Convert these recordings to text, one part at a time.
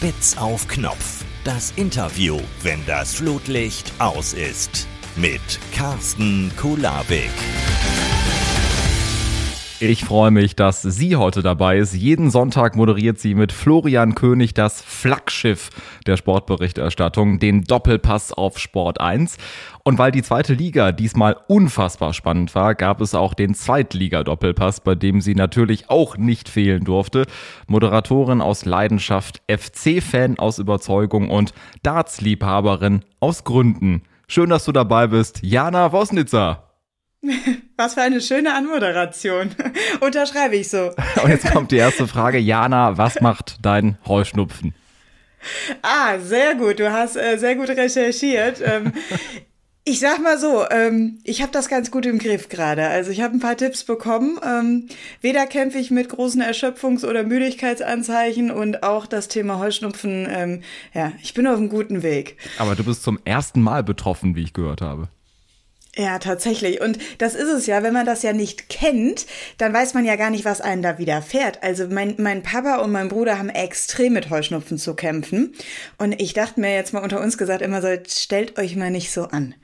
Spitz auf Knopf. Das Interview, wenn das Flutlicht aus ist. Mit Carsten Kulabik. Ich freue mich, dass sie heute dabei ist. Jeden Sonntag moderiert sie mit Florian König das Flaggschiff der Sportberichterstattung, den Doppelpass auf Sport 1. Und weil die zweite Liga diesmal unfassbar spannend war, gab es auch den Zweitliga-Doppelpass, bei dem sie natürlich auch nicht fehlen durfte. Moderatorin aus Leidenschaft, FC-Fan aus Überzeugung und Darts-Liebhaberin aus Gründen. Schön, dass du dabei bist, Jana Wosnitzer. Was für eine schöne Anmoderation. Unterschreibe ich so. Und jetzt kommt die erste Frage. Jana, was macht dein Heuschnupfen? Ah, sehr gut. Du hast äh, sehr gut recherchiert. Ähm, ich sag mal so, ähm, ich habe das ganz gut im Griff gerade. Also ich habe ein paar Tipps bekommen. Ähm, weder kämpfe ich mit großen Erschöpfungs- oder Müdigkeitsanzeichen und auch das Thema Heuschnupfen. Ähm, ja, ich bin auf einem guten Weg. Aber du bist zum ersten Mal betroffen, wie ich gehört habe. Ja, tatsächlich. Und das ist es ja, wenn man das ja nicht kennt, dann weiß man ja gar nicht, was einen da widerfährt. Also mein, mein Papa und mein Bruder haben extrem mit Heuschnupfen zu kämpfen. Und ich dachte mir jetzt mal unter uns gesagt immer so, stellt euch mal nicht so an.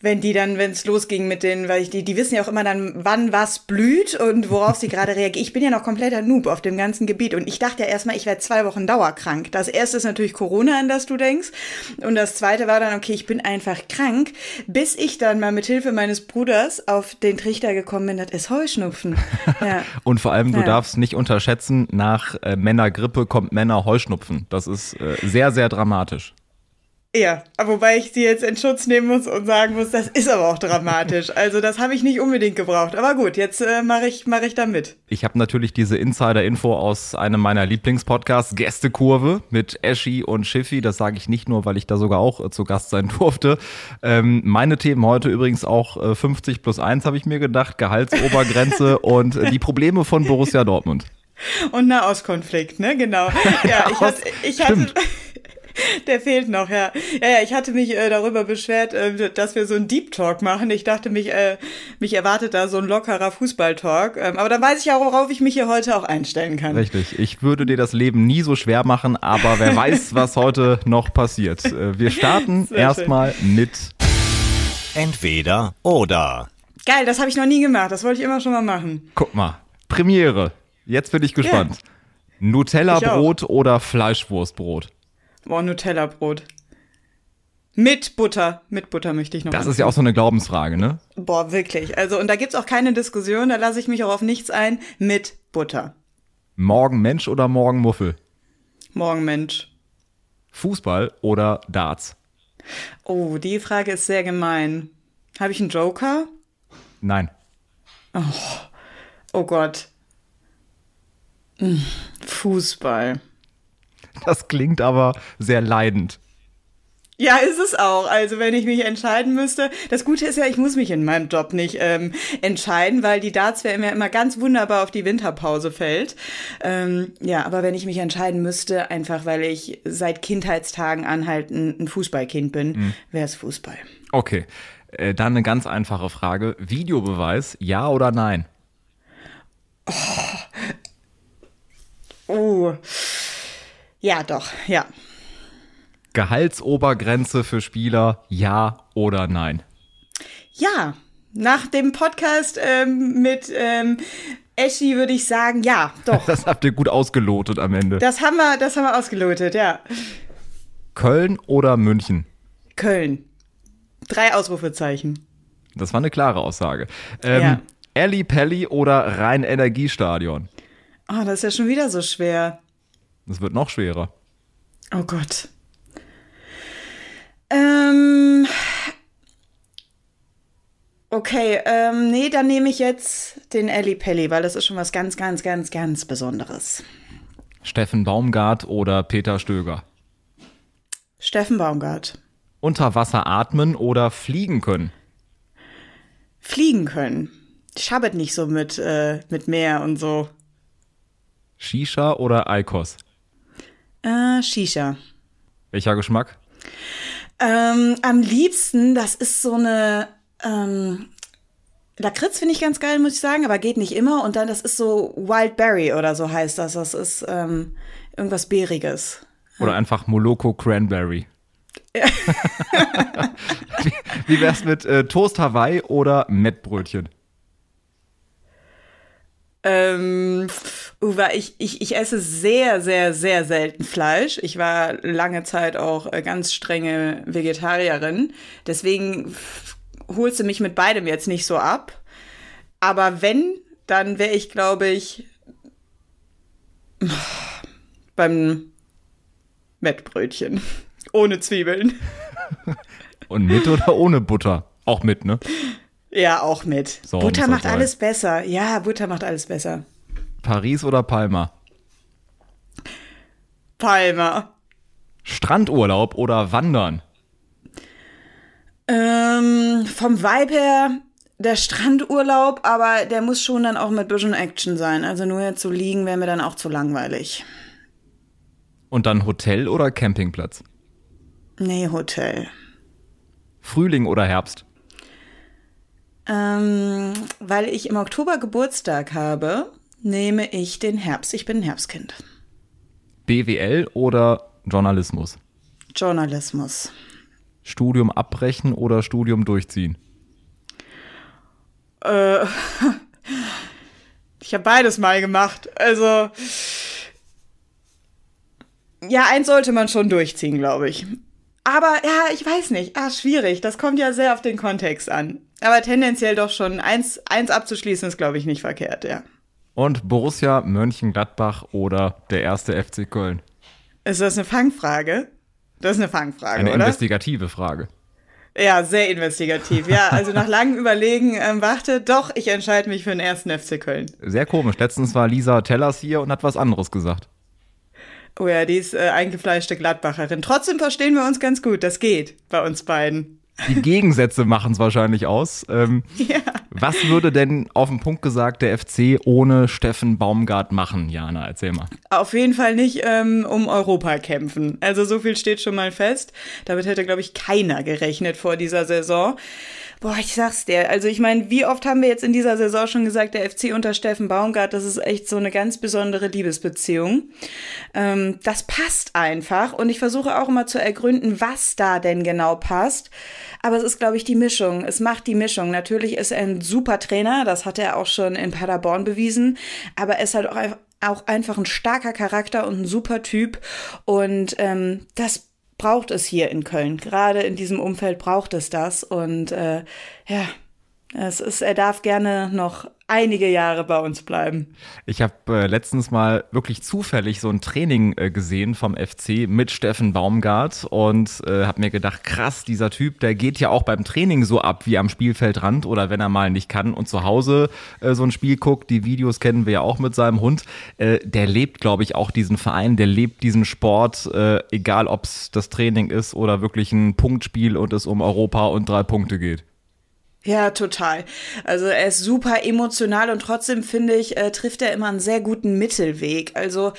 Wenn die dann, wenn es losging mit den, weil ich die, die wissen ja auch immer dann, wann was blüht und worauf sie gerade reagieren. Ich bin ja noch kompletter Noob auf dem ganzen Gebiet. Und ich dachte ja erstmal, ich werde zwei Wochen dauerkrank. Das erste ist natürlich Corona, an das du denkst. Und das zweite war dann, okay, ich bin einfach krank, bis ich dann mal mit Hilfe meines Bruders auf den Trichter gekommen bin, das ist Heuschnupfen. Ja. und vor allem, du ja. darfst nicht unterschätzen, nach äh, Männergrippe kommt Männer-Heuschnupfen. Das ist äh, sehr, sehr dramatisch. Ja, wobei ich sie jetzt in Schutz nehmen muss und sagen muss, das ist aber auch dramatisch. Also das habe ich nicht unbedingt gebraucht. Aber gut, jetzt äh, mache ich, mach ich da mit. Ich habe natürlich diese Insider-Info aus einem meiner Lieblingspodcasts, Gästekurve mit Eschi und Schiffi. Das sage ich nicht nur, weil ich da sogar auch äh, zu Gast sein durfte. Ähm, meine Themen heute übrigens auch äh, 50 plus 1 habe ich mir gedacht, Gehaltsobergrenze und äh, die Probleme von Borussia Dortmund. Und Nahostkonflikt, ne? Genau. Ja, ich hatte, ich hatte, Der fehlt noch, ja. Ja, ja ich hatte mich äh, darüber beschwert, äh, dass wir so einen Deep Talk machen. Ich dachte, mich, äh, mich erwartet da so ein lockerer Fußball-Talk. Ähm, aber dann weiß ich ja, worauf ich mich hier heute auch einstellen kann. Richtig. Ich würde dir das Leben nie so schwer machen, aber wer weiß, was heute noch passiert. Äh, wir starten erstmal mit Entweder oder. Geil, das habe ich noch nie gemacht. Das wollte ich immer schon mal machen. Guck mal. Premiere. Jetzt bin ich gespannt. Ja. Nutella-Brot oder Fleischwurstbrot? Boah, Nutella-Brot. Mit Butter. Mit Butter möchte ich noch. Das anziehen. ist ja auch so eine Glaubensfrage, ne? Boah, wirklich. Also, und da gibt's auch keine Diskussion, da lasse ich mich auch auf nichts ein. Mit Butter. Morgen Mensch oder morgen Muffel? Morgen Mensch. Fußball oder Darts? Oh, die Frage ist sehr gemein. Habe ich einen Joker? Nein. Oh, oh Gott. Hm, Fußball. Das klingt aber sehr leidend. Ja, ist es auch. Also wenn ich mich entscheiden müsste, das Gute ist ja, ich muss mich in meinem Job nicht ähm, entscheiden, weil die Darts-WM ja immer ganz wunderbar auf die Winterpause fällt. Ähm, ja, aber wenn ich mich entscheiden müsste, einfach weil ich seit Kindheitstagen an halt ein, ein Fußballkind bin, mhm. wäre es Fußball. Okay, äh, dann eine ganz einfache Frage. Videobeweis, ja oder nein? Oh. oh. Ja, doch, ja. Gehaltsobergrenze für Spieler, ja oder nein? Ja, nach dem Podcast ähm, mit ähm, Eschi würde ich sagen, ja, doch. Das habt ihr gut ausgelotet am Ende. Das haben wir, das haben wir ausgelotet, ja. Köln oder München? Köln. Drei Ausrufezeichen. Das war eine klare Aussage. Ähm, ja. Elli Pelli oder Rhein Energiestadion? Oh, das ist ja schon wieder so schwer. Es wird noch schwerer. Oh Gott. Ähm. Okay, ähm, nee, dann nehme ich jetzt den Ellie Pelli, weil das ist schon was ganz, ganz, ganz, ganz Besonderes. Steffen Baumgart oder Peter Stöger? Steffen Baumgart. Unter Wasser atmen oder fliegen können? Fliegen können. Ich habe nicht so mit, äh, mit Meer und so. Shisha oder Eikos? Äh, Shisha. Welcher Geschmack? Ähm, am liebsten, das ist so eine ähm, Lakritz finde ich ganz geil, muss ich sagen, aber geht nicht immer. Und dann, das ist so Wild Berry oder so heißt das. Das ist ähm, irgendwas Beeriges. Oder einfach Moloko Cranberry. Wie, wie wär's mit äh, Toast Hawaii oder Mettbrötchen? Ähm, Uwe, ich, ich, ich esse sehr, sehr, sehr selten Fleisch. Ich war lange Zeit auch äh, ganz strenge Vegetarierin. Deswegen holst du mich mit beidem jetzt nicht so ab. Aber wenn, dann wäre ich, glaube ich, beim Mettbrötchen. Ohne Zwiebeln. Und mit oder ohne Butter? Auch mit, ne? Ja, auch mit. So, Butter macht alles besser. Ja, Butter macht alles besser. Paris oder Palma? Palma. Strandurlaub oder Wandern? Ähm, vom Vibe her der Strandurlaub, aber der muss schon dann auch mit bisschen Action sein. Also nur jetzt zu liegen wäre mir dann auch zu langweilig. Und dann Hotel oder Campingplatz? Nee, Hotel. Frühling oder Herbst? Ähm, weil ich im Oktober Geburtstag habe, nehme ich den Herbst. Ich bin ein Herbstkind. BWL oder Journalismus? Journalismus. Studium abbrechen oder Studium durchziehen? Äh, ich habe beides mal gemacht. Also ja, eins sollte man schon durchziehen, glaube ich. Aber ja, ich weiß nicht. Ah, schwierig. Das kommt ja sehr auf den Kontext an. Aber tendenziell doch schon eins, eins abzuschließen ist, glaube ich, nicht verkehrt, ja. Und Borussia Mönchengladbach oder der erste FC Köln? Ist das eine Fangfrage? Das ist eine Fangfrage, eine oder? investigative Frage. Ja, sehr investigativ. Ja, also nach langem Überlegen ähm, warte, doch, ich entscheide mich für den ersten FC Köln. Sehr komisch. Letztens war Lisa Tellers hier und hat was anderes gesagt. Oh ja, die ist äh, eingefleischte Gladbacherin. Trotzdem verstehen wir uns ganz gut. Das geht bei uns beiden. Die Gegensätze machen es wahrscheinlich aus. Ähm, ja. Was würde denn auf den Punkt gesagt der FC ohne Steffen Baumgart machen, Jana? Erzähl mal. Auf jeden Fall nicht ähm, um Europa kämpfen. Also so viel steht schon mal fest. Damit hätte, glaube ich, keiner gerechnet vor dieser Saison. Boah, ich sag's dir. Also ich meine, wie oft haben wir jetzt in dieser Saison schon gesagt, der FC unter Steffen Baumgart, das ist echt so eine ganz besondere Liebesbeziehung. Ähm, das passt einfach und ich versuche auch immer zu ergründen, was da denn genau passt. Aber es ist, glaube ich, die Mischung. Es macht die Mischung. Natürlich ist er ein super Trainer, das hat er auch schon in Paderborn bewiesen, aber er ist halt auch, auch einfach ein starker Charakter und ein super Typ und ähm, das braucht es hier in Köln. Gerade in diesem Umfeld braucht es das. Und äh, ja, es ist, er darf gerne noch einige Jahre bei uns bleiben. Ich habe äh, letztens mal wirklich zufällig so ein Training äh, gesehen vom FC mit Steffen Baumgart und äh, habe mir gedacht, krass, dieser Typ, der geht ja auch beim Training so ab wie am Spielfeldrand oder wenn er mal nicht kann und zu Hause äh, so ein Spiel guckt, die Videos kennen wir ja auch mit seinem Hund, äh, der lebt, glaube ich, auch diesen Verein, der lebt diesen Sport, äh, egal ob es das Training ist oder wirklich ein Punktspiel und es um Europa und drei Punkte geht. Ja, total. Also er ist super emotional und trotzdem finde ich, äh, trifft er immer einen sehr guten Mittelweg. Also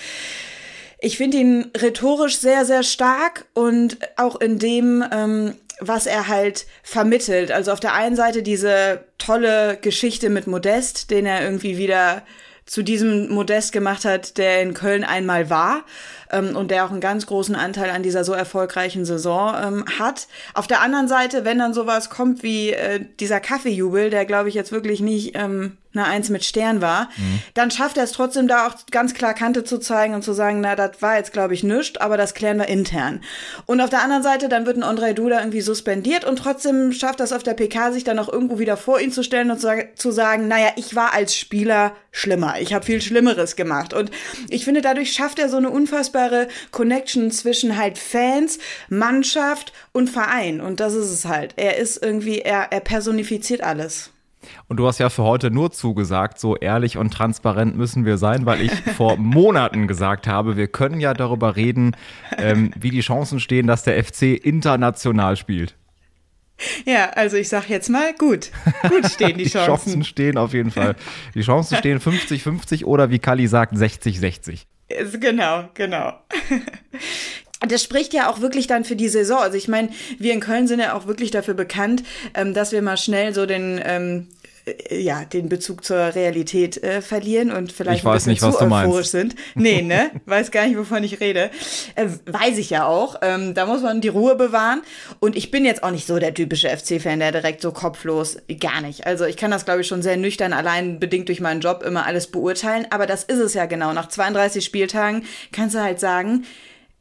ich finde ihn rhetorisch sehr, sehr stark und auch in dem, ähm, was er halt vermittelt. Also auf der einen Seite diese tolle Geschichte mit Modest, den er irgendwie wieder zu diesem Modest gemacht hat, der in Köln einmal war ähm, und der auch einen ganz großen Anteil an dieser so erfolgreichen Saison ähm, hat. Auf der anderen Seite, wenn dann sowas kommt wie äh, dieser Kaffeejubel, der glaube ich jetzt wirklich nicht ähm, eine Eins mit Stern war, mhm. dann schafft er es trotzdem da auch ganz klar Kante zu zeigen und zu sagen, na, das war jetzt, glaube ich, nichts, aber das klären wir intern. Und auf der anderen Seite, dann wird ein André Duda irgendwie suspendiert und trotzdem schafft das auf der PK, sich dann auch irgendwo wieder vor ihn zu stellen und zu sagen, naja, ich war als Spieler schlimmer, ich habe viel Schlimmeres gemacht. Und ich finde, dadurch schafft er so eine unfassbare Connection zwischen halt Fans, Mannschaft und Verein. Und das ist es halt. Er ist irgendwie, er, er personifiziert alles. Und du hast ja für heute nur zugesagt, so ehrlich und transparent müssen wir sein, weil ich vor Monaten gesagt habe, wir können ja darüber reden, ähm, wie die Chancen stehen, dass der FC international spielt. Ja, also ich sag jetzt mal, gut. Gut stehen die, die Chancen. Die Chancen stehen auf jeden Fall. Die Chancen stehen 50-50 oder wie Kali sagt, 60-60. Genau, genau. das spricht ja auch wirklich dann für die Saison. Also ich meine, wir in Köln sind ja auch wirklich dafür bekannt, ähm, dass wir mal schnell so den ähm, äh, ja, den Bezug zur Realität äh, verlieren und vielleicht ich weiß ein bisschen nicht, zu euphorisch sind. Nee, ne? weiß gar nicht, wovon ich rede. Äh, weiß ich ja auch. Ähm, da muss man die Ruhe bewahren. Und ich bin jetzt auch nicht so der typische FC-Fan, der direkt so kopflos, gar nicht. Also ich kann das, glaube ich, schon sehr nüchtern, allein bedingt durch meinen Job immer alles beurteilen. Aber das ist es ja genau. Nach 32 Spieltagen kannst du halt sagen,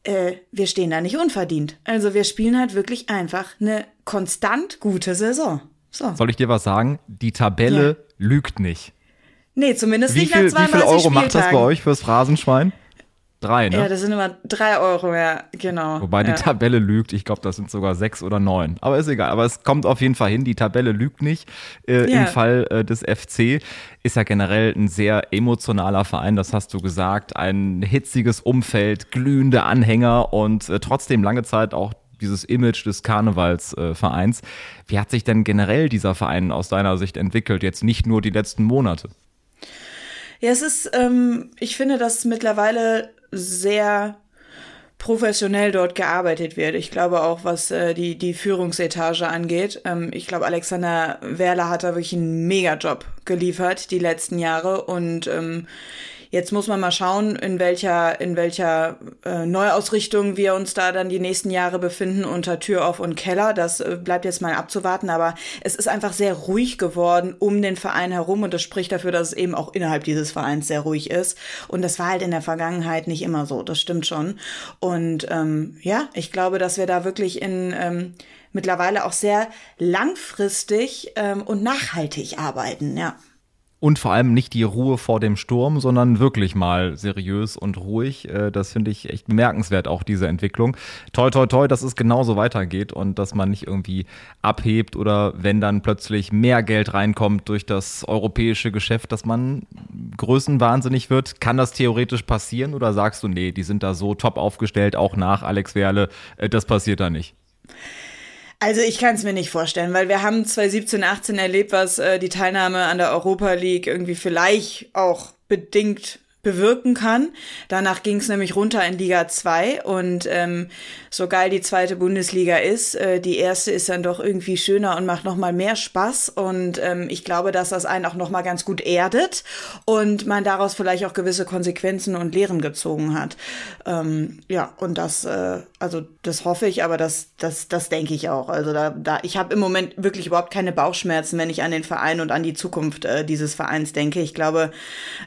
äh, wir stehen da nicht unverdient. Also wir spielen halt wirklich einfach eine konstant gute Saison. So. Soll ich dir was sagen? Die Tabelle ja. lügt nicht. Nee, zumindest wie nicht viel, nach 32 Wie viel Euro Spieltagen. macht das bei euch fürs Phrasenschwein? Drei, ne? Ja, das sind immer drei Euro, ja, genau. Wobei ja. die Tabelle lügt. Ich glaube, das sind sogar sechs oder neun. Aber ist egal. Aber es kommt auf jeden Fall hin. Die Tabelle lügt nicht. Äh, ja. Im Fall äh, des FC ist ja generell ein sehr emotionaler Verein. Das hast du gesagt. Ein hitziges Umfeld, glühende Anhänger und äh, trotzdem lange Zeit auch dieses Image des Karnevalsvereins. Wie hat sich denn generell dieser Verein aus deiner Sicht entwickelt? Jetzt nicht nur die letzten Monate. Ja, es ist, ähm, ich finde, dass mittlerweile sehr professionell dort gearbeitet wird. Ich glaube auch, was äh, die, die Führungsetage angeht. Ähm, ich glaube, Alexander Werler hat da wirklich einen Megajob geliefert die letzten Jahre und ähm, Jetzt muss man mal schauen, in welcher, in welcher äh, Neuausrichtung wir uns da dann die nächsten Jahre befinden unter Tür auf und Keller. Das äh, bleibt jetzt mal abzuwarten, aber es ist einfach sehr ruhig geworden um den Verein herum und das spricht dafür, dass es eben auch innerhalb dieses Vereins sehr ruhig ist. Und das war halt in der Vergangenheit nicht immer so, das stimmt schon. Und ähm, ja, ich glaube, dass wir da wirklich in ähm, mittlerweile auch sehr langfristig ähm, und nachhaltig arbeiten, ja. Und vor allem nicht die Ruhe vor dem Sturm, sondern wirklich mal seriös und ruhig. Äh, das finde ich echt bemerkenswert, auch diese Entwicklung. Toi, toi, toi, dass es genauso weitergeht und dass man nicht irgendwie abhebt oder wenn dann plötzlich mehr Geld reinkommt durch das europäische Geschäft, dass man größenwahnsinnig wird. Kann das theoretisch passieren oder sagst du, nee, die sind da so top aufgestellt, auch nach Alex Werle, äh, das passiert da nicht? Also ich kann es mir nicht vorstellen, weil wir haben 2017, 18 erlebt, was äh, die Teilnahme an der Europa League irgendwie vielleicht auch bedingt bewirken kann. Danach ging es nämlich runter in Liga 2 und ähm, so geil die zweite Bundesliga ist, äh, die erste ist dann doch irgendwie schöner und macht noch mal mehr Spaß und ähm, ich glaube, dass das einen auch noch mal ganz gut erdet und man daraus vielleicht auch gewisse Konsequenzen und Lehren gezogen hat. Ähm, ja, und das äh, also das hoffe ich, aber das das das denke ich auch. Also da da ich habe im Moment wirklich überhaupt keine Bauchschmerzen, wenn ich an den Verein und an die Zukunft äh, dieses Vereins denke. Ich glaube,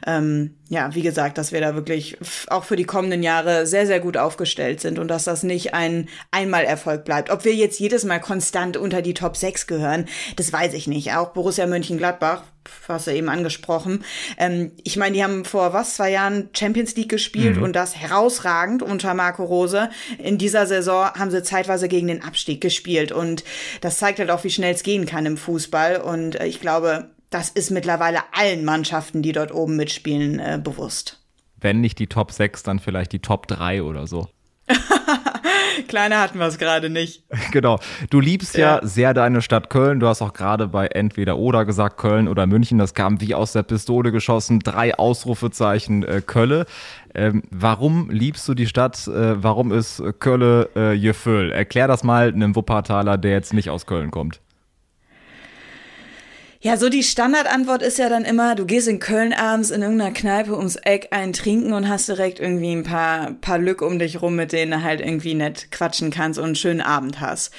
ähm, ja, wie gesagt, dass wir da wirklich auch für die kommenden Jahre sehr, sehr gut aufgestellt sind und dass das nicht ein Einmalerfolg bleibt. Ob wir jetzt jedes Mal konstant unter die Top 6 gehören, das weiß ich nicht. Auch Borussia Mönchengladbach, hast du eben angesprochen. Ähm, ich meine, die haben vor was, zwei Jahren Champions League gespielt mhm. und das herausragend unter Marco Rose. In dieser Saison haben sie zeitweise gegen den Abstieg gespielt und das zeigt halt auch, wie schnell es gehen kann im Fußball und äh, ich glaube, das ist mittlerweile allen Mannschaften, die dort oben mitspielen, äh, bewusst. Wenn nicht die Top 6, dann vielleicht die Top 3 oder so. Kleiner hatten wir es gerade nicht. Genau. Du liebst ja. ja. sehr deine Stadt Köln. Du hast auch gerade bei entweder oder gesagt, Köln oder München. Das kam wie aus der Pistole geschossen. Drei Ausrufezeichen äh, Kölle. Ähm, warum liebst du die Stadt? Äh, warum ist Kölle äh, Gefühl? Erklär das mal einem Wuppertaler, der jetzt nicht aus Köln kommt. Ja, so die Standardantwort ist ja dann immer, du gehst in Köln abends in irgendeiner Kneipe ums Eck einen trinken und hast direkt irgendwie ein paar, paar Lück um dich rum, mit denen du halt irgendwie nett quatschen kannst und einen schönen Abend hast.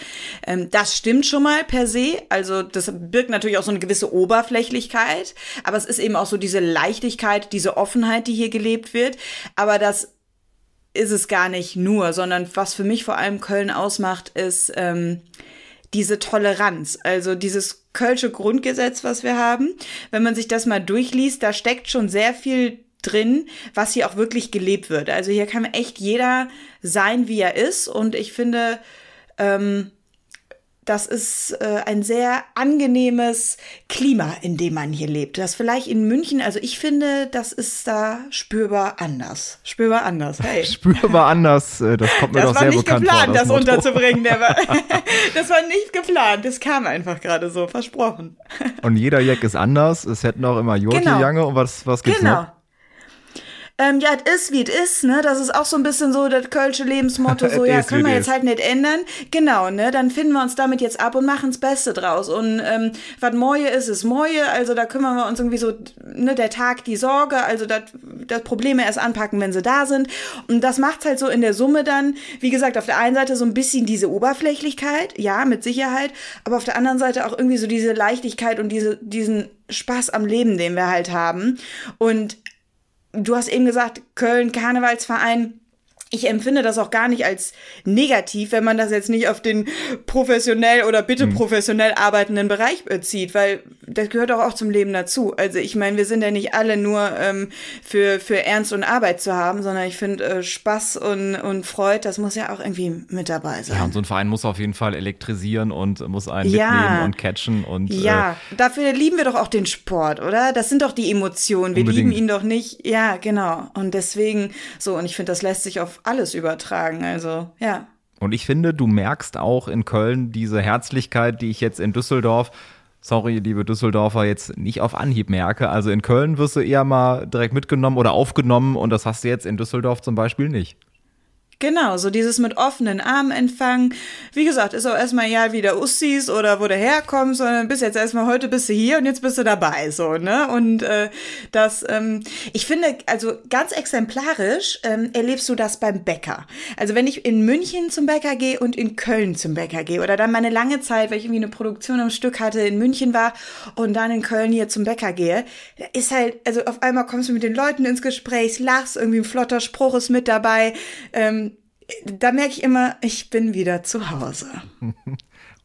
Ähm, das stimmt schon mal per se. Also das birgt natürlich auch so eine gewisse Oberflächlichkeit, aber es ist eben auch so diese Leichtigkeit, diese Offenheit, die hier gelebt wird. Aber das ist es gar nicht nur, sondern was für mich vor allem Köln ausmacht, ist ähm, diese Toleranz. Also dieses Kölsche Grundgesetz, was wir haben. Wenn man sich das mal durchliest, da steckt schon sehr viel drin, was hier auch wirklich gelebt wird. Also hier kann echt jeder sein, wie er ist. Und ich finde, ähm, das ist äh, ein sehr angenehmes Klima, in dem man hier lebt. Das vielleicht in München, also ich finde, das ist da spürbar anders. Spürbar anders, hey. spürbar anders, äh, das kommt mir das doch sehr bekannt vor. Das war nicht geplant, das, unterzubringen. War, das war nicht geplant, das kam einfach gerade so, versprochen. Und jeder Jack ist anders, es hätten auch immer Jote genau. Jange und was, was gibt's genau. noch? Ähm, ja, es ist, wie es ist, ne? Das ist auch so ein bisschen so das kölsche Lebensmotto, so, ja, können wir jetzt halt nicht ändern. Genau, ne? Dann finden wir uns damit jetzt ab und machen das Beste draus. Und ähm, was Moje ist, ist Moje. Also da kümmern wir uns irgendwie so, ne, der Tag, die Sorge, also das, das Probleme erst anpacken, wenn sie da sind. Und das macht's halt so in der Summe dann, wie gesagt, auf der einen Seite so ein bisschen diese Oberflächlichkeit, ja, mit Sicherheit, aber auf der anderen Seite auch irgendwie so diese Leichtigkeit und diese, diesen Spaß am Leben, den wir halt haben. Und du hast eben gesagt, Köln Karnevalsverein ich empfinde das auch gar nicht als negativ, wenn man das jetzt nicht auf den professionell oder bitte mhm. professionell arbeitenden Bereich bezieht, weil das gehört auch, auch zum Leben dazu. Also ich meine, wir sind ja nicht alle nur ähm, für, für Ernst und Arbeit zu haben, sondern ich finde äh, Spaß und, und Freude, das muss ja auch irgendwie mit dabei sein. Ja, und so ein Verein muss auf jeden Fall elektrisieren und muss einen ja. mitnehmen und catchen und. Ja, äh, dafür lieben wir doch auch den Sport, oder? Das sind doch die Emotionen. Wir unbedingt. lieben ihn doch nicht. Ja, genau. Und deswegen so, und ich finde, das lässt sich auf alles übertragen. Also, ja. Und ich finde, du merkst auch in Köln diese Herzlichkeit, die ich jetzt in Düsseldorf, sorry, liebe Düsseldorfer, jetzt nicht auf Anhieb merke. Also in Köln wirst du eher mal direkt mitgenommen oder aufgenommen und das hast du jetzt in Düsseldorf zum Beispiel nicht. Genau, so dieses mit offenen Armen empfangen. Wie gesagt, ist auch erstmal ja wie der Ussis oder wo du herkommst, sondern bis jetzt erstmal heute bist du hier und jetzt bist du dabei, so, ne? Und äh, das, ähm, ich finde, also ganz exemplarisch ähm, erlebst du das beim Bäcker. Also wenn ich in München zum Bäcker gehe und in Köln zum Bäcker gehe oder dann meine lange Zeit, weil ich irgendwie eine Produktion am Stück hatte, in München war und dann in Köln hier zum Bäcker gehe, ist halt, also auf einmal kommst du mit den Leuten ins Gespräch, lachst, irgendwie ein flotter Spruch ist mit dabei, ähm, da merke ich immer, ich bin wieder zu Hause.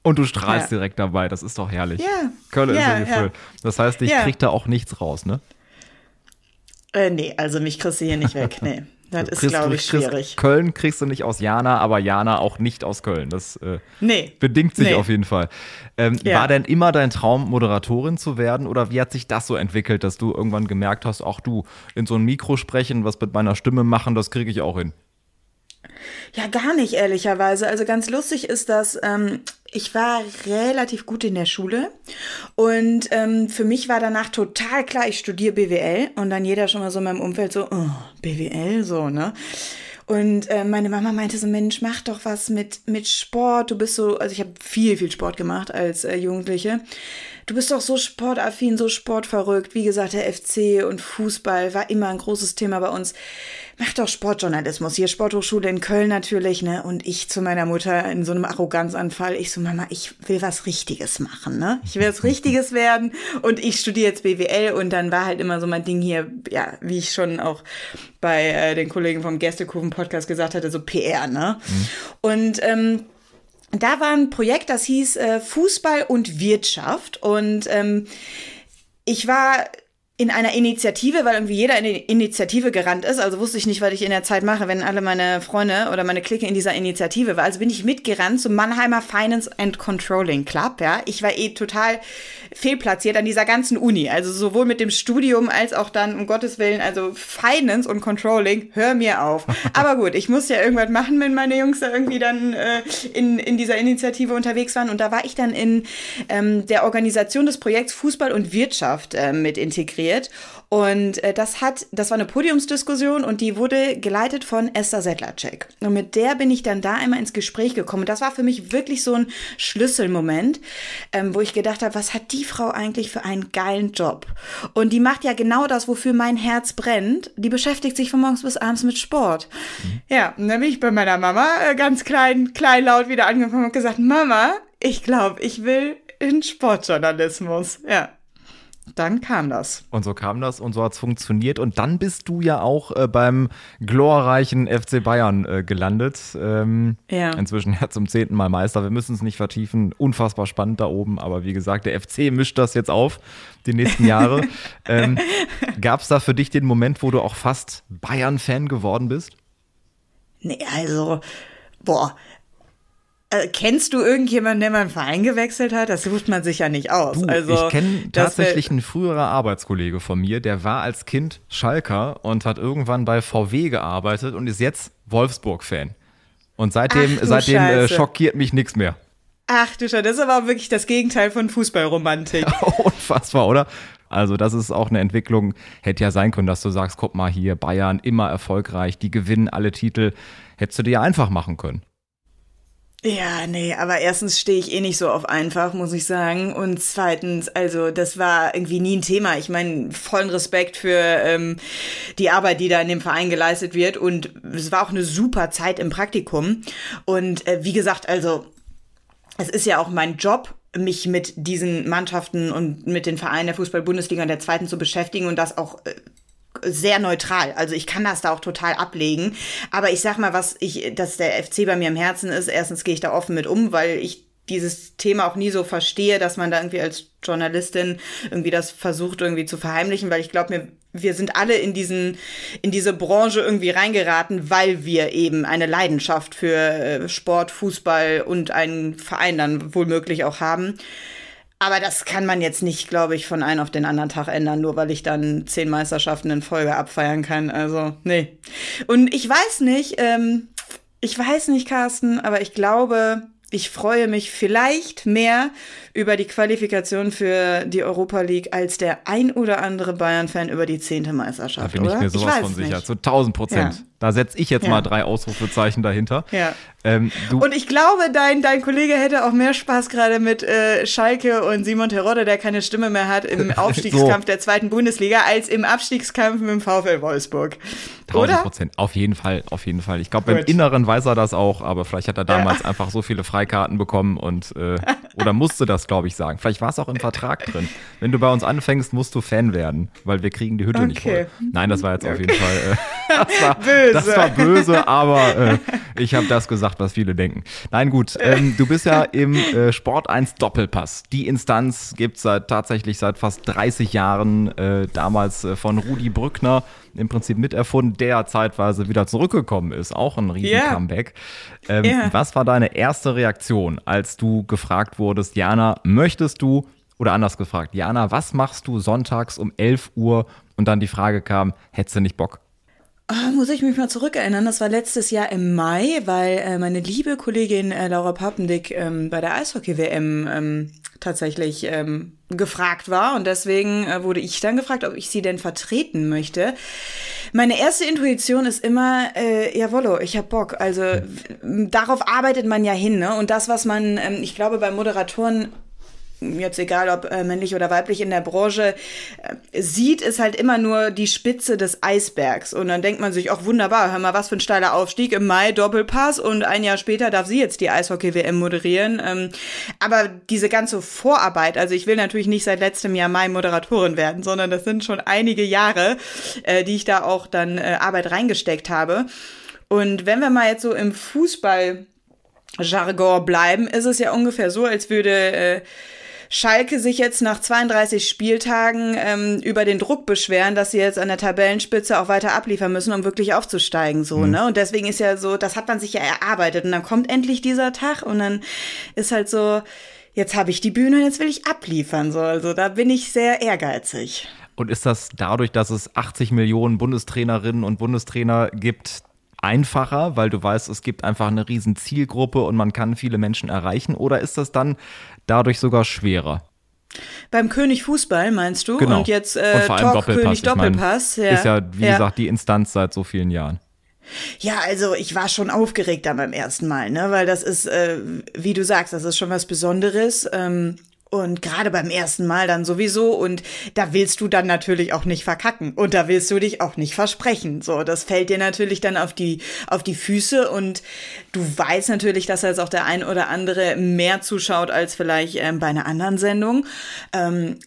Und du strahlst ja. direkt dabei, das ist doch herrlich. Ja. Köln ja, ist ja Gefühl. Das heißt, ich ja. krieg da auch nichts raus, ne? Äh, nee, also mich kriegst du hier nicht weg, nee. Das ist, glaube ich, schwierig. Köln kriegst du nicht aus Jana, aber Jana auch nicht aus Köln. Das äh, nee. bedingt sich nee. auf jeden Fall. Ähm, ja. War denn immer dein Traum, Moderatorin zu werden? Oder wie hat sich das so entwickelt, dass du irgendwann gemerkt hast, auch du, in so ein Mikro sprechen, was mit meiner Stimme machen, das kriege ich auch hin? Ja, gar nicht, ehrlicherweise. Also ganz lustig ist das, ähm, ich war relativ gut in der Schule und ähm, für mich war danach total klar, ich studiere BWL und dann jeder schon mal so in meinem Umfeld so, oh, BWL, so, ne? Und äh, meine Mama meinte so, Mensch, mach doch was mit, mit Sport. Du bist so, also ich habe viel, viel Sport gemacht als äh, Jugendliche. Du bist doch so sportaffin, so sportverrückt. Wie gesagt, der FC und Fußball war immer ein großes Thema bei uns mach doch Sportjournalismus. Hier Sporthochschule in Köln natürlich, ne? Und ich zu meiner Mutter in so einem Arroganzanfall. Ich so, Mama, ich will was Richtiges machen, ne? Ich will was Richtiges werden und ich studiere jetzt BWL und dann war halt immer so mein Ding hier, ja, wie ich schon auch bei äh, den Kollegen vom Gästekuchen Podcast gesagt hatte, so PR, ne? Mhm. Und ähm, da war ein Projekt, das hieß äh, Fußball und Wirtschaft. Und ähm, ich war in einer Initiative, weil irgendwie jeder in die Initiative gerannt ist. Also wusste ich nicht, was ich in der Zeit mache, wenn alle meine Freunde oder meine Clique in dieser Initiative war. Also bin ich mitgerannt zum Mannheimer Finance and Controlling Club. Ja, ich war eh total fehlplatziert an dieser ganzen Uni. Also sowohl mit dem Studium als auch dann um Gottes Willen, also Finance und Controlling. Hör mir auf. Aber gut, ich muss ja irgendwas machen, wenn meine Jungs da irgendwie dann äh, in in dieser Initiative unterwegs waren. Und da war ich dann in ähm, der Organisation des Projekts Fußball und Wirtschaft äh, mit integriert integriert. Und äh, das hat, das war eine Podiumsdiskussion und die wurde geleitet von Esther Sedlacek. Und mit der bin ich dann da einmal ins Gespräch gekommen. das war für mich wirklich so ein Schlüsselmoment, ähm, wo ich gedacht habe, was hat die Frau eigentlich für einen geilen Job? Und die macht ja genau das, wofür mein Herz brennt. Die beschäftigt sich von morgens bis abends mit Sport. Mhm. Ja, und dann bin ich bei meiner Mama äh, ganz klein, kleinlaut wieder angefangen und gesagt, Mama, ich glaube, ich will in Sportjournalismus. Ja dann kam das. Und so kam das und so hat es funktioniert. Und dann bist du ja auch äh, beim glorreichen FC Bayern äh, gelandet. Ähm, ja. Inzwischen ja zum zehnten Mal Meister. Wir müssen es nicht vertiefen. Unfassbar spannend da oben. Aber wie gesagt, der FC mischt das jetzt auf die nächsten Jahre. ähm, Gab es da für dich den Moment, wo du auch fast Bayern-Fan geworden bist? Nee, also, boah, äh, kennst du irgendjemanden, der mal einen Verein gewechselt hat? Das sucht man sich ja nicht aus. Du, also, ich kenne tatsächlich einen früherer Arbeitskollege von mir, der war als Kind Schalker und hat irgendwann bei VW gearbeitet und ist jetzt Wolfsburg-Fan. Und seitdem, seitdem äh, schockiert mich nichts mehr. Ach du Schau, das ist aber wirklich das Gegenteil von Fußballromantik. Unfassbar, oder? Also das ist auch eine Entwicklung, hätte ja sein können, dass du sagst, guck mal hier, Bayern immer erfolgreich, die gewinnen alle Titel. Hättest du dir ja einfach machen können. Ja, nee, aber erstens stehe ich eh nicht so auf einfach, muss ich sagen. Und zweitens, also das war irgendwie nie ein Thema. Ich meine, vollen Respekt für ähm, die Arbeit, die da in dem Verein geleistet wird. Und es war auch eine super Zeit im Praktikum. Und äh, wie gesagt, also es ist ja auch mein Job, mich mit diesen Mannschaften und mit den Vereinen der Fußball-Bundesliga und der zweiten zu beschäftigen und das auch äh, sehr neutral. Also ich kann das da auch total ablegen. Aber ich sag mal, was ich, dass der FC bei mir im Herzen ist, erstens gehe ich da offen mit um, weil ich dieses Thema auch nie so verstehe, dass man da irgendwie als Journalistin irgendwie das versucht irgendwie zu verheimlichen, weil ich glaube mir, wir sind alle in diesen, in diese Branche irgendwie reingeraten, weil wir eben eine Leidenschaft für äh, Sport, Fußball und einen Verein dann wohlmöglich auch haben. Aber das kann man jetzt nicht, glaube ich, von einem auf den anderen Tag ändern, nur weil ich dann zehn Meisterschaften in Folge abfeiern kann. Also, nee. Und ich weiß nicht, ähm, ich weiß nicht, Carsten, aber ich glaube, ich freue mich vielleicht mehr über die Qualifikation für die Europa League als der ein oder andere Bayern-Fan über die zehnte Meisterschaft. Da bin oder? ich mir sowas ich von sicher. Nicht. Zu 1000 Prozent. Ja. Da setze ich jetzt ja. mal drei Ausrufezeichen dahinter. Ja. Ähm, und ich glaube, dein, dein Kollege hätte auch mehr Spaß gerade mit äh, Schalke und Simon Terodde, der keine Stimme mehr hat, im Aufstiegskampf so. der zweiten Bundesliga, als im Abstiegskampf mit dem VfL Wolfsburg. 1000 Prozent. Auf jeden Fall, auf jeden Fall. Ich glaube, im Inneren weiß er das auch, aber vielleicht hat er damals ja. einfach so viele Freikarten bekommen und äh, oder musste das, glaube ich, sagen. Vielleicht war es auch im Vertrag drin. Wenn du bei uns anfängst, musst du Fan werden, weil wir kriegen die Hütte okay. nicht voll. Nein, das war jetzt okay. auf jeden Fall. Äh, das, war, böse. das war böse, aber äh, ich habe das gesagt, was viele denken. Nein, gut. Ähm, du bist ja im äh, Sport 1 Doppelpass. Die Instanz gibt es seit, tatsächlich seit fast 30 Jahren, äh, damals äh, von Rudi Brückner im Prinzip miterfunden, der zeitweise wieder zurückgekommen ist. Auch ein riesen yeah. Comeback. Ähm, yeah. Was war deine erste Reaktion, als du gefragt wurdest, Jana, möchtest du, oder anders gefragt, Jana, was machst du sonntags um 11 Uhr? Und dann die Frage kam, hättest du nicht Bock? Oh, muss ich mich mal zurückerinnern, das war letztes Jahr im Mai, weil äh, meine liebe Kollegin äh, Laura Pappendick ähm, bei der Eishockey-WM ähm, tatsächlich ähm, gefragt war und deswegen äh, wurde ich dann gefragt, ob ich sie denn vertreten möchte. Meine erste Intuition ist immer, äh, jawollo, ich hab Bock. Also darauf arbeitet man ja hin, ne? Und das, was man, ähm, ich glaube, bei Moderatoren jetzt egal ob äh, männlich oder weiblich in der Branche, äh, sieht, ist halt immer nur die Spitze des Eisbergs. Und dann denkt man sich, auch wunderbar, hör mal, was für ein steiler Aufstieg im Mai Doppelpass und ein Jahr später darf sie jetzt die Eishockey-WM moderieren. Ähm, aber diese ganze Vorarbeit, also ich will natürlich nicht seit letztem Jahr Mai Moderatorin werden, sondern das sind schon einige Jahre, äh, die ich da auch dann äh, Arbeit reingesteckt habe. Und wenn wir mal jetzt so im Fußball Jargon bleiben, ist es ja ungefähr so, als würde äh, Schalke sich jetzt nach 32 Spieltagen ähm, über den Druck beschweren, dass sie jetzt an der Tabellenspitze auch weiter abliefern müssen, um wirklich aufzusteigen, so, mhm. ne? Und deswegen ist ja so, das hat man sich ja erarbeitet und dann kommt endlich dieser Tag und dann ist halt so, jetzt habe ich die Bühne und jetzt will ich abliefern, so. Also da bin ich sehr ehrgeizig. Und ist das dadurch, dass es 80 Millionen Bundestrainerinnen und Bundestrainer gibt, einfacher, weil du weißt, es gibt einfach eine riesen Zielgruppe und man kann viele Menschen erreichen? Oder ist das dann dadurch sogar schwerer? Beim König Fußball meinst du? Genau. Und jetzt äh, und vor allem Talk Doppelpass. König Doppelpass. Ich mein, ja. Ist ja, wie ja. gesagt, die Instanz seit so vielen Jahren. Ja, also ich war schon aufgeregt dann beim ersten Mal, ne, weil das ist, äh, wie du sagst, das ist schon was Besonderes. Ähm, und gerade beim ersten Mal dann sowieso. Und da willst du dann natürlich auch nicht verkacken. Und da willst du dich auch nicht versprechen. So, das fällt dir natürlich dann auf die, auf die Füße. Und du weißt natürlich, dass jetzt auch der ein oder andere mehr zuschaut als vielleicht ähm, bei einer anderen Sendung. Ähm,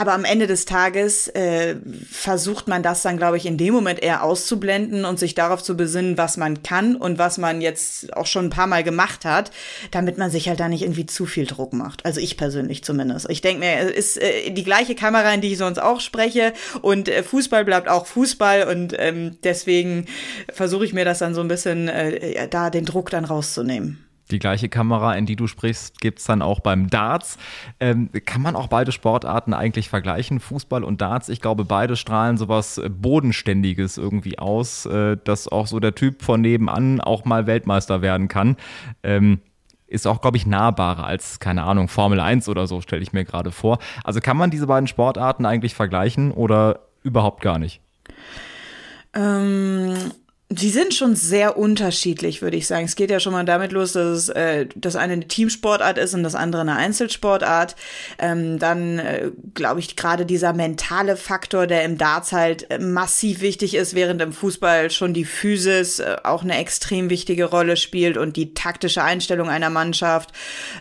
aber am Ende des Tages äh, versucht man das dann, glaube ich, in dem Moment eher auszublenden und sich darauf zu besinnen, was man kann und was man jetzt auch schon ein paar Mal gemacht hat, damit man sich halt da nicht irgendwie zu viel Druck macht. Also ich persönlich zumindest. Ich denke mir, es ist äh, die gleiche Kamera, in die ich sonst auch spreche und äh, Fußball bleibt auch Fußball und ähm, deswegen versuche ich mir das dann so ein bisschen äh, da den Druck dann rauszunehmen. Die gleiche Kamera, in die du sprichst, gibt es dann auch beim Darts. Ähm, kann man auch beide Sportarten eigentlich vergleichen, Fußball und Darts? Ich glaube, beide strahlen sowas Bodenständiges irgendwie aus, äh, dass auch so der Typ von nebenan auch mal Weltmeister werden kann. Ähm, ist auch, glaube ich, nahbarer als, keine Ahnung, Formel 1 oder so, stelle ich mir gerade vor. Also kann man diese beiden Sportarten eigentlich vergleichen oder überhaupt gar nicht? Ähm, Sie sind schon sehr unterschiedlich, würde ich sagen. Es geht ja schon mal damit los, dass es, äh, das eine eine Teamsportart ist und das andere eine Einzelsportart. Ähm, dann äh, glaube ich gerade dieser mentale Faktor, der im Darts halt äh, massiv wichtig ist, während im Fußball schon die Physis äh, auch eine extrem wichtige Rolle spielt und die taktische Einstellung einer Mannschaft.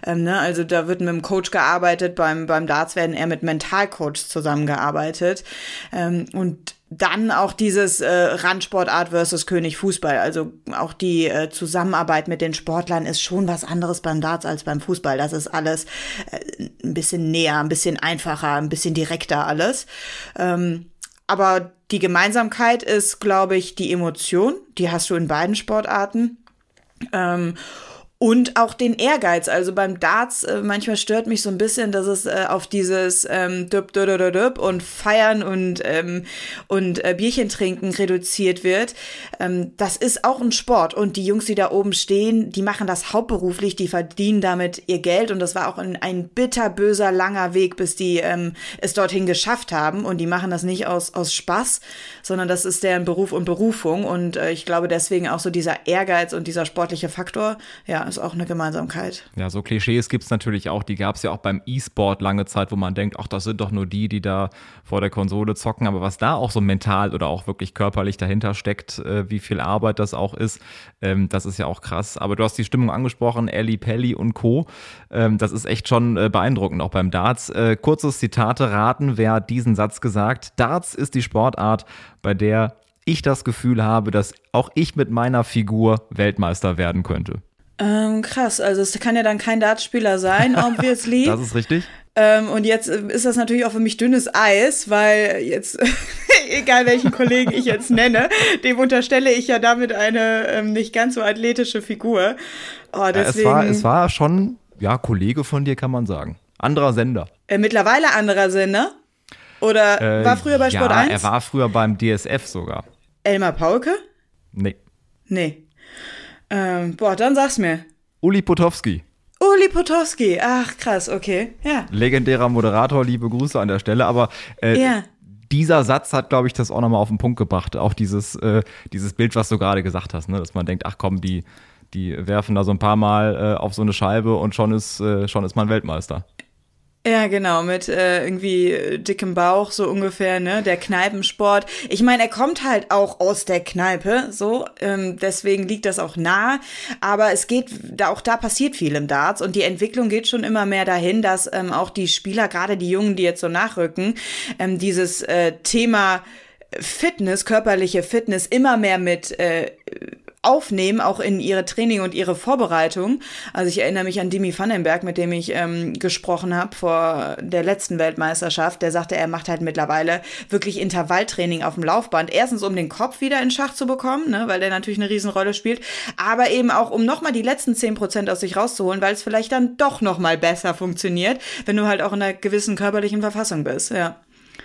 Ähm, ne? Also da wird mit dem Coach gearbeitet, beim, beim Darts werden eher mit Mentalcoach zusammengearbeitet. Ähm, und dann auch dieses äh, Randsportart versus König Fußball. Also auch die äh, Zusammenarbeit mit den Sportlern ist schon was anderes beim Darts als beim Fußball. Das ist alles äh, ein bisschen näher, ein bisschen einfacher, ein bisschen direkter alles. Ähm, aber die Gemeinsamkeit ist, glaube ich, die Emotion. Die hast du in beiden Sportarten. Ähm, und auch den Ehrgeiz. Also beim Darts, äh, manchmal stört mich so ein bisschen, dass es äh, auf dieses ähm, düb, düb, düb, düb und Feiern und, ähm, und äh, Bierchen trinken reduziert wird. Ähm, das ist auch ein Sport. Und die Jungs, die da oben stehen, die machen das hauptberuflich, die verdienen damit ihr Geld. Und das war auch ein, ein bitterböser, langer Weg, bis die ähm, es dorthin geschafft haben. Und die machen das nicht aus, aus Spaß, sondern das ist deren Beruf und Berufung. Und äh, ich glaube deswegen auch so dieser Ehrgeiz und dieser sportliche Faktor, ja, ist auch eine Gemeinsamkeit. Ja, so Klischees gibt es natürlich auch. Die gab es ja auch beim E-Sport lange Zeit, wo man denkt, ach, das sind doch nur die, die da vor der Konsole zocken. Aber was da auch so mental oder auch wirklich körperlich dahinter steckt, äh, wie viel Arbeit das auch ist, ähm, das ist ja auch krass. Aber du hast die Stimmung angesprochen, Ellie Pelli und Co. Ähm, das ist echt schon äh, beeindruckend, auch beim Darts. Äh, kurzes Zitate raten, wer diesen Satz gesagt. Darts ist die Sportart, bei der ich das Gefühl habe, dass auch ich mit meiner Figur Weltmeister werden könnte. Ähm, krass, also es kann ja dann kein Dartspieler sein, obviously. das ist richtig. Ähm, und jetzt ist das natürlich auch für mich dünnes Eis, weil jetzt, egal welchen Kollegen ich jetzt nenne, dem unterstelle ich ja damit eine ähm, nicht ganz so athletische Figur. Oh, deswegen, ja, es, war, es war schon, ja, Kollege von dir kann man sagen. Anderer Sender. Äh, mittlerweile anderer Sender? Oder äh, war früher bei Sport ja, 1? er war früher beim DSF sogar. Elmar Paulke? Nee. Nee. Ähm, boah, dann sag's mir. Uli Potowski. Uli Potowski, ach krass, okay, ja. Legendärer Moderator, liebe Grüße an der Stelle, aber äh, ja. dieser Satz hat, glaube ich, das auch nochmal auf den Punkt gebracht. Auch dieses, äh, dieses Bild, was du gerade gesagt hast, ne? dass man denkt, ach komm, die, die werfen da so ein paar Mal äh, auf so eine Scheibe und schon ist, äh, schon ist man Weltmeister. Ja, genau, mit äh, irgendwie dickem Bauch, so ungefähr, ne? Der Kneipensport. Ich meine, er kommt halt auch aus der Kneipe, so, ähm, deswegen liegt das auch nah. Aber es geht, da auch da passiert viel im Darts und die Entwicklung geht schon immer mehr dahin, dass ähm, auch die Spieler, gerade die Jungen, die jetzt so nachrücken, ähm, dieses äh, Thema Fitness, körperliche Fitness immer mehr mit äh, aufnehmen, auch in ihre Training und ihre Vorbereitung. Also ich erinnere mich an Dimi Vandenberg, mit dem ich ähm, gesprochen habe vor der letzten Weltmeisterschaft. Der sagte, er macht halt mittlerweile wirklich Intervalltraining auf dem Laufband. Erstens, um den Kopf wieder in Schach zu bekommen, ne, weil der natürlich eine Riesenrolle spielt, aber eben auch, um nochmal die letzten zehn Prozent aus sich rauszuholen, weil es vielleicht dann doch nochmal besser funktioniert, wenn du halt auch in einer gewissen körperlichen Verfassung bist, ja.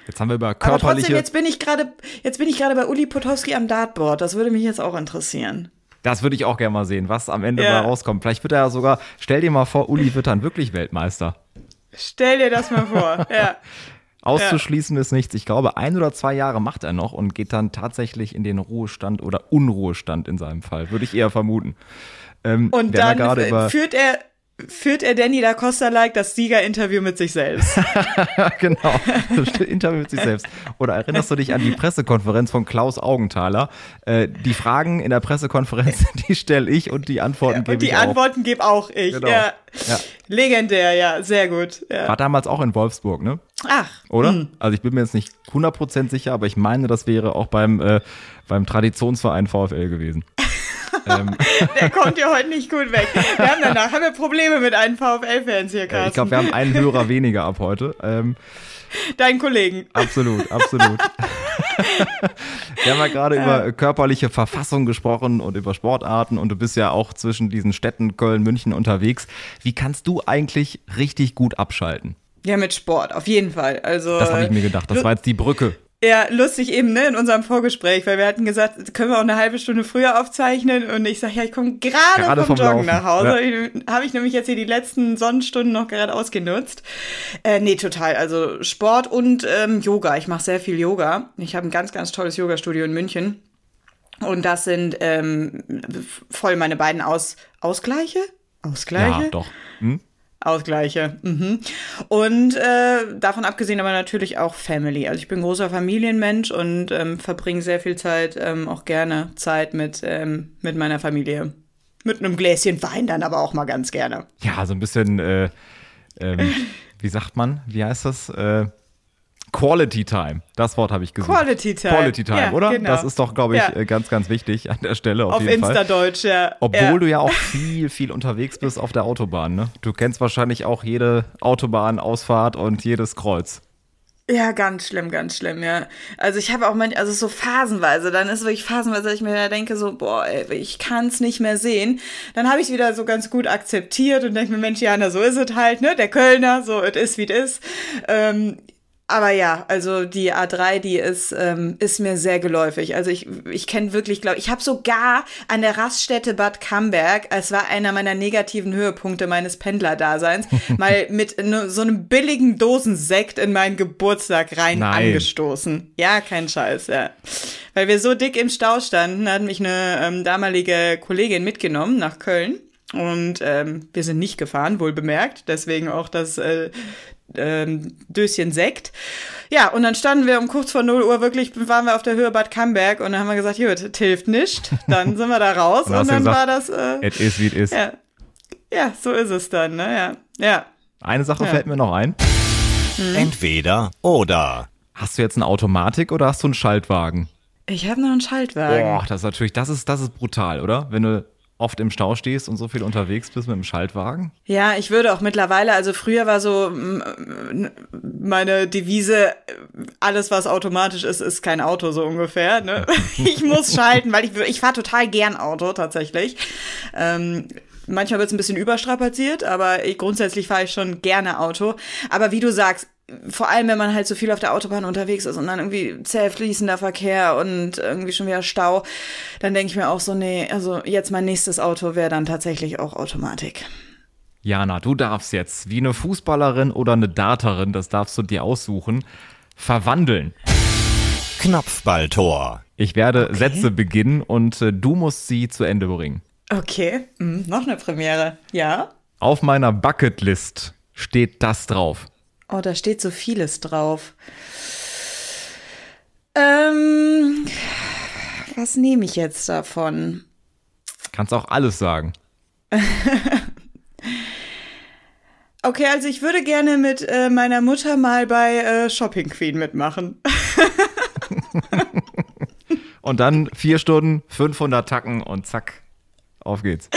Jetzt haben wir über körperliche. Aber trotzdem, jetzt bin ich gerade, jetzt bin ich gerade bei Uli Potowski am Dartboard. Das würde mich jetzt auch interessieren. Das würde ich auch gerne mal sehen, was am Ende ja. mal rauskommt. Vielleicht wird er ja sogar, stell dir mal vor, Uli wird dann wirklich Weltmeister. Stell dir das mal vor, ja. Auszuschließen ja. ist nichts. Ich glaube, ein oder zwei Jahre macht er noch und geht dann tatsächlich in den Ruhestand oder Unruhestand in seinem Fall. Würde ich eher vermuten. Ähm, und dann führt er führt er Danny da Costa-like das Siegerinterview mit sich selbst. genau, Interview mit sich selbst. Oder erinnerst du dich an die Pressekonferenz von Klaus Augenthaler? Äh, die Fragen in der Pressekonferenz, die stelle ich und die Antworten gebe ich auch. Die Antworten gebe auch ich. Genau. Ja. ja. Legendär, ja, sehr gut. Ja. War damals auch in Wolfsburg, ne? Ach. Oder? Mh. Also ich bin mir jetzt nicht 100% sicher, aber ich meine, das wäre auch beim, äh, beim Traditionsverein VfL gewesen. Ähm. Der kommt ja heute nicht gut weg. Wir haben danach haben wir Probleme mit einem VfL-Fans hier, Carsten. Ich glaube, wir haben einen Hörer weniger ab heute. Ähm, Deinen Kollegen. Absolut, absolut. wir haben ja gerade ja. über körperliche Verfassung gesprochen und über Sportarten und du bist ja auch zwischen diesen Städten Köln, München unterwegs. Wie kannst du eigentlich richtig gut abschalten? Ja, mit Sport, auf jeden Fall. Also, das habe ich mir gedacht. Das war jetzt die Brücke Ja, lustig eben, ne, in unserem Vorgespräch, weil wir hatten gesagt, können wir auch eine halbe Stunde früher aufzeichnen und ich sage, ja, ich komme gerade vom, vom Joggen nach Hause. Ja. Habe ich nämlich jetzt hier die letzten Sonnenstunden noch gerade ausgenutzt. Äh, nee, total. Also Sport und ähm, Yoga. Ich mache sehr viel Yoga. Ich habe ein ganz, ganz tolles Yoga-Studio in München. Und das sind ähm, voll meine beiden Aus Ausgleiche. Ausgleiche? Ja, doch. Hm? Ausgleiche. Mhm. Und äh, davon abgesehen aber natürlich auch Family. Also ich bin großer Familienmensch und ähm, verbringe sehr viel Zeit, ähm, auch gerne Zeit mit, ähm, mit meiner Familie. Mit einem Gläschen Wein dann aber auch mal ganz gerne. Ja, so ein bisschen, äh, ähm, wie sagt man, wie heißt das? Äh, Quality Time. Das Wort habe ich gesagt. Quality Time. Quality Time, ja, oder? Genau. Das ist doch, glaube ich, ja. Äh, ganz, ganz wichtig an der Stelle auf, auf jeden Insta-Deutsch, ja. Obwohl ja. du ja auch viel, viel unterwegs bist auf der Autobahn, ne? Du kennst wahrscheinlich auch jede Autobahnausfahrt und jedes Kreuz. Ja, ganz schlimm, ganz schlimm, ja. Also ich habe auch manchmal, also so phasenweise, dann ist wirklich phasenweise, dass ich mir da denke, so, boah, ey, ich kann es nicht mehr sehen. Dann habe ich es wieder so ganz gut akzeptiert und denke mir, Mensch, Jana, so ist es halt, ne? Der Kölner, so, es ist, wie es ist. Ähm, aber ja, also die A3, die ist, ähm, ist mir sehr geläufig. Also ich, ich kenne wirklich, glaube ich, habe sogar an der Raststätte Bad Camberg, es war einer meiner negativen Höhepunkte meines Pendlerdaseins, mal mit so einem billigen Dosensekt in meinen Geburtstag rein Nein. angestoßen. Ja, kein Scheiß, ja. Weil wir so dick im Stau standen, hat mich eine ähm, damalige Kollegin mitgenommen nach Köln. Und ähm, wir sind nicht gefahren, wohl bemerkt. Deswegen auch das, äh, ähm, Döschen Sekt. Ja, und dann standen wir um kurz vor 0 Uhr wirklich, waren wir auf der Höhe Bad Camberg und dann haben wir gesagt, gut, hilft nicht. Dann sind wir da raus und, und dann gesagt, war das. Äh, it is wie it is. Ja. ja, so ist es dann, ne? Ja. ja. Eine Sache ja. fällt mir noch ein. Hm. Entweder oder. Hast du jetzt eine Automatik oder hast du einen Schaltwagen? Ich habe noch einen Schaltwagen. Boah, das ist natürlich, das ist, das ist brutal, oder? Wenn du oft im Stau stehst und so viel unterwegs bist mit dem Schaltwagen? Ja, ich würde auch mittlerweile, also früher war so meine Devise, alles was automatisch ist, ist kein Auto so ungefähr. Ne? ich muss schalten, weil ich, ich fahre total gern Auto tatsächlich. Ähm, manchmal wird es ein bisschen überstrapaziert, aber ich, grundsätzlich fahre ich schon gerne Auto. Aber wie du sagst, vor allem, wenn man halt so viel auf der Autobahn unterwegs ist und dann irgendwie zäh fließender Verkehr und irgendwie schon wieder Stau, dann denke ich mir auch so, nee, also jetzt mein nächstes Auto wäre dann tatsächlich auch Automatik. Jana, du darfst jetzt, wie eine Fußballerin oder eine Darterin, das darfst du dir aussuchen, verwandeln. Knopfballtor. Ich werde okay. Sätze beginnen und äh, du musst sie zu Ende bringen. Okay, hm, noch eine Premiere, ja. Auf meiner Bucketlist steht das drauf. Oh, da steht so vieles drauf. Ähm, was nehme ich jetzt davon? Kannst auch alles sagen. okay, also ich würde gerne mit äh, meiner Mutter mal bei äh, Shopping Queen mitmachen. und dann vier Stunden, 500 Tacken und zack, auf geht's.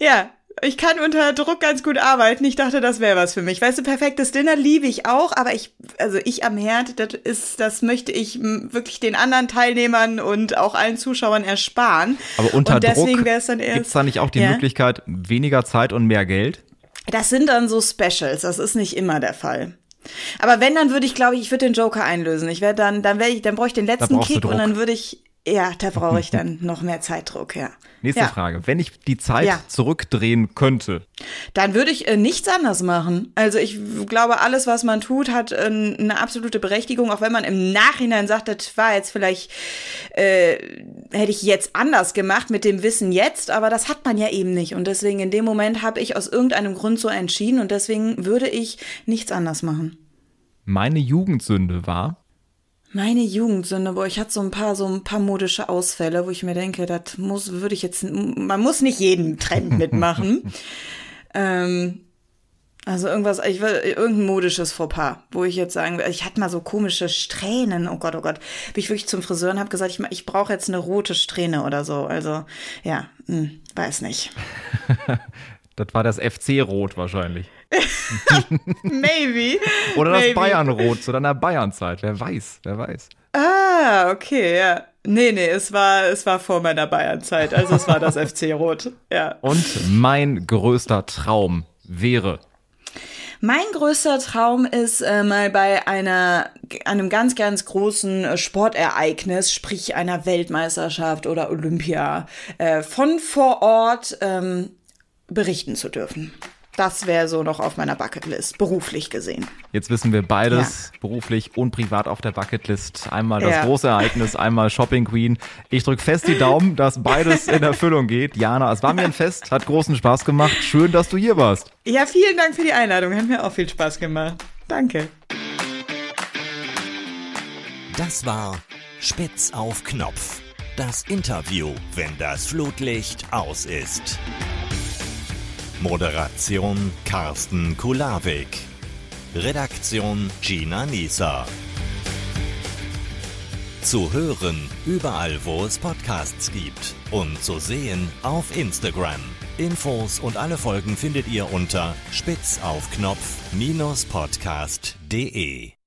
Ja, ich kann unter Druck ganz gut arbeiten. Ich dachte, das wäre was für mich. Weißt du, perfektes Dinner liebe ich auch, aber ich, also ich am Herd, das ist, das möchte ich wirklich den anderen Teilnehmern und auch allen Zuschauern ersparen. Aber unter und deswegen Druck dann erst, gibt's da nicht auch die ja? Möglichkeit, weniger Zeit und mehr Geld? Das sind dann so Specials. Das ist nicht immer der Fall. Aber wenn, dann würde ich, glaube ich, ich würde den Joker einlösen. Ich werde dann, dann werde ich, dann brauche ich den letzten Kick und dann würde ich, ja, da brauche ich dann noch mehr Zeitdruck, ja. Nächste ja. Frage. Wenn ich die Zeit ja. zurückdrehen könnte. Dann würde ich äh, nichts anders machen. Also ich glaube, alles, was man tut, hat äh, eine absolute Berechtigung, auch wenn man im Nachhinein sagt, das war jetzt vielleicht, äh, hätte ich jetzt anders gemacht mit dem Wissen jetzt, aber das hat man ja eben nicht. Und deswegen in dem Moment habe ich aus irgendeinem Grund so entschieden und deswegen würde ich nichts anders machen. Meine Jugendsünde war, meine Jugendsünde, boah, ich hatte so ein paar, so ein paar modische Ausfälle, wo ich mir denke, das muss, würde ich jetzt, man muss nicht jeden Trend mitmachen. ähm, also irgendwas, ich will, irgendein modisches Fauxpas, wo ich jetzt sagen, ich hatte mal so komische Strähnen, oh Gott, oh Gott. Bin ich wirklich zum Friseur und habe gesagt, ich, ich brauche jetzt eine rote Strähne oder so. Also, ja, hm, weiß nicht. das war das FC-Rot wahrscheinlich. Maybe. Oder das. Bayern-Rot zu deiner Bayern-Zeit. Wer weiß, wer weiß. Ah, okay, ja. Nee, nee, es war, es war vor meiner Bayern-Zeit. Also es war das FC Rot, ja. Und mein größter Traum wäre. Mein größter Traum ist äh, mal bei einer, einem ganz, ganz großen Sportereignis, sprich einer Weltmeisterschaft oder Olympia, äh, von vor Ort ähm, berichten zu dürfen. Das wäre so noch auf meiner Bucketlist, beruflich gesehen. Jetzt wissen wir beides, ja. beruflich und privat auf der Bucketlist. Einmal das Ja. große Ereignis, einmal Shopping Queen. Ich drücke fest die Daumen, dass beides in Erfüllung geht. Jana, es war mir ein Fest, hat großen Spaß gemacht. Schön, dass du hier warst. Ja, vielen Dank für die Einladung. Hat mir auch viel Spaß gemacht. Danke. Das war Spitz auf Knopf. Das Interview, wenn das Flutlicht aus ist. Moderation Carsten Kulawik. Redaktion Gina Nieser. Zu hören überall, wo es Podcasts gibt. Und zu sehen auf Instagram. Infos und alle Folgen findet ihr unter spitzaufknopf-podcast.de.